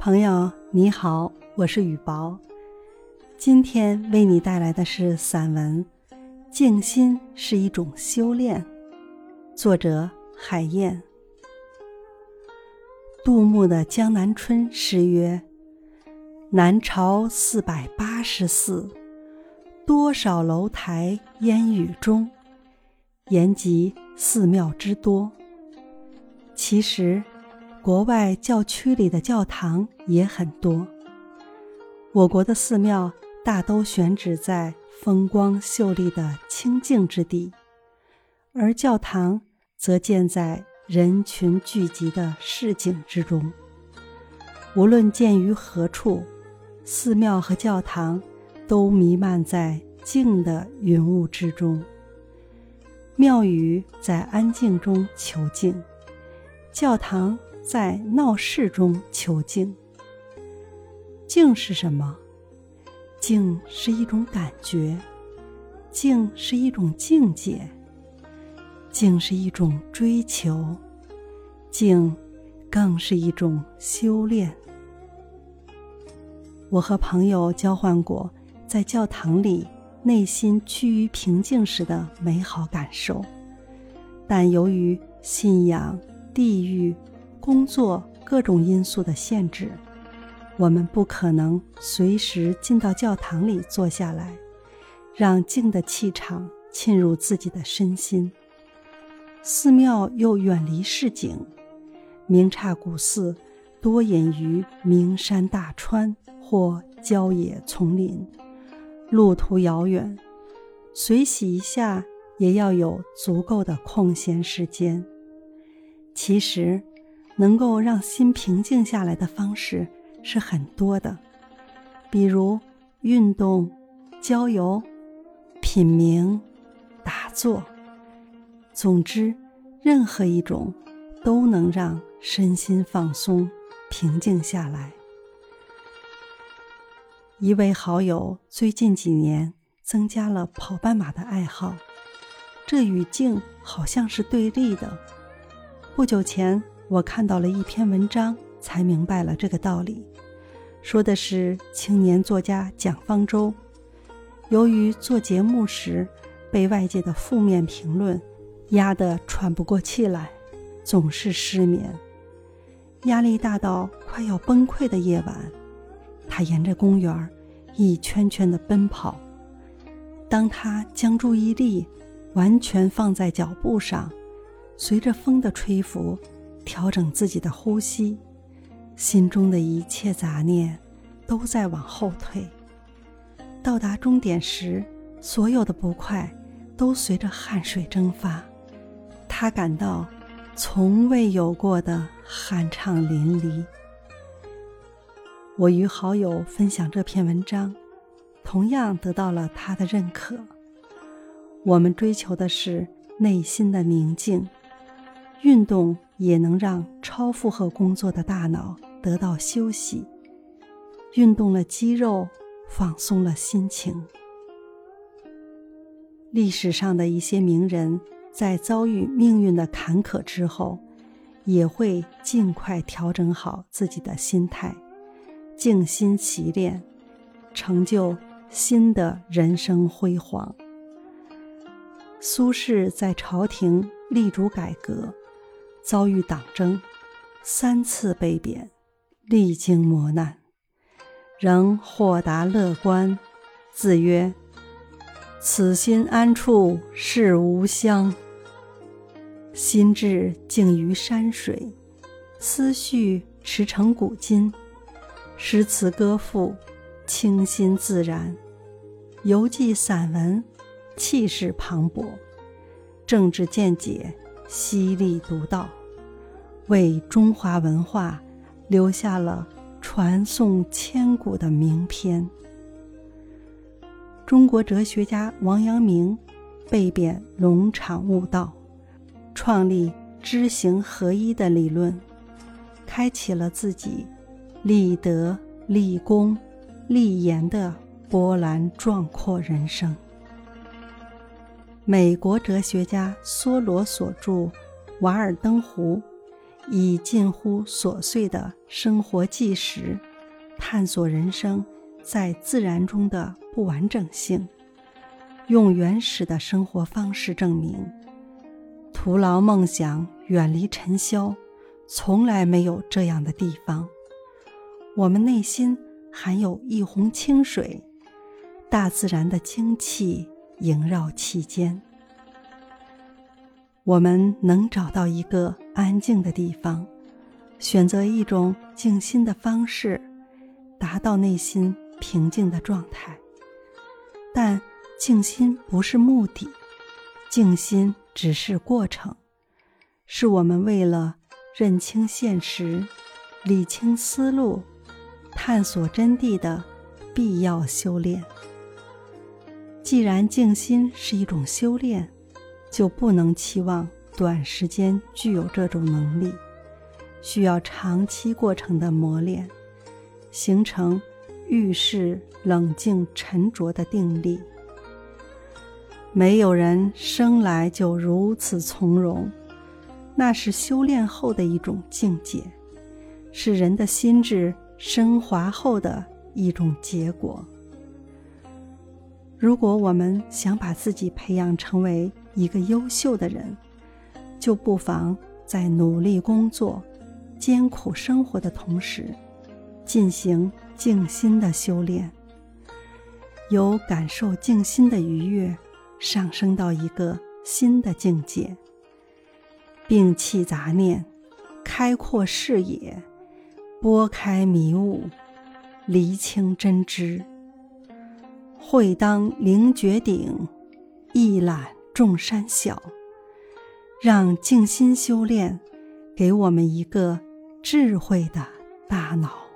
朋友你好，我是雨薄，今天为你带来的是散文《静心是一种修炼》，作者海燕。杜牧的《江南春》诗曰：“南朝四百八十寺，多少楼台烟雨中。”言及寺庙之多。其实，国外教区里的教堂也很多。我国的寺庙大都选址在风光秀丽的清静之地，而教堂则建在人群聚集的市井之中。无论建于何处，寺庙和教堂都弥漫在静的云雾之中。庙宇在安静中求静，教堂在闹市中求静。静是什么？静是一种感觉，静是一种境界，静是一种追求，静更是一种修炼。我和朋友交换过，在教堂里。内心趋于平静时的美好感受，但由于信仰、地域、工作各种因素的限制，我们不可能随时进到教堂里坐下来，让静的气场侵入自己的身心。寺庙又远离市井，明刹古寺多隐于名山大川或郊野丛林。路途遥远，随喜一下也要有足够的空闲时间。其实，能够让心平静下来的方式是很多的，比如运动、郊游、品茗、打坐。总之，任何一种都能让身心放松、平静下来。一位好友最近几年增加了跑半马的爱好，这与静好像是对立的。不久前，我看到了一篇文章，才明白了这个道理。说的是青年作家蒋方舟，由于做节目时被外界的负面评论压得喘不过气来，总是失眠，压力大到快要崩溃的夜晚。他沿着公园一圈圈的奔跑。当他将注意力完全放在脚步上，随着风的吹拂，调整自己的呼吸，心中的一切杂念都在往后退。到达终点时，所有的不快都随着汗水蒸发。他感到从未有过的酣畅淋漓。我与好友分享这篇文章，同样得到了他的认可。我们追求的是内心的宁静，运动也能让超负荷工作的大脑得到休息，运动了肌肉，放松了心情。历史上的一些名人，在遭遇命运的坎坷之后，也会尽快调整好自己的心态。静心习练，成就新的人生辉煌。苏轼在朝廷力主改革，遭遇党争，三次被贬，历经磨难，仍豁达乐观，自曰：“此心安处是吾乡。”心智静于山水，思绪驰骋古今。诗词歌赋，清新自然；游记散文，气势磅礴；政治见解，犀利独到，为中华文化留下了传颂千古的名篇。中国哲学家王阳明被贬龙场悟道，创立知行合一的理论，开启了自己。立德、立功、立言的波澜壮阔人生。美国哲学家梭罗所著《瓦尔登湖》，以近乎琐碎的生活纪实，探索人生在自然中的不完整性，用原始的生活方式证明，徒劳梦想远离尘嚣，从来没有这样的地方。我们内心含有一泓清水，大自然的精气萦绕其间。我们能找到一个安静的地方，选择一种静心的方式，达到内心平静的状态。但静心不是目的，静心只是过程，是我们为了认清现实、理清思路、探索真谛的必要修炼。既然静心是一种修炼。就不能期望短时间具有这种能力，需要长期过程的磨练，形成遇事冷静沉着的定力。没有人生来就如此从容，那是修炼后的一种境界，是人的心智升华后的一种结果。如果我们想把自己培养成为，一个优秀的人，就不妨在努力工作、艰苦生活的同时，进行静心的修炼，由感受静心的愉悦，上升到一个新的境界，摒弃杂念，开阔视野，拨开迷雾，厘清真知，会当凌绝顶，一览。众山小，让静心修炼给我们一个智慧的大脑。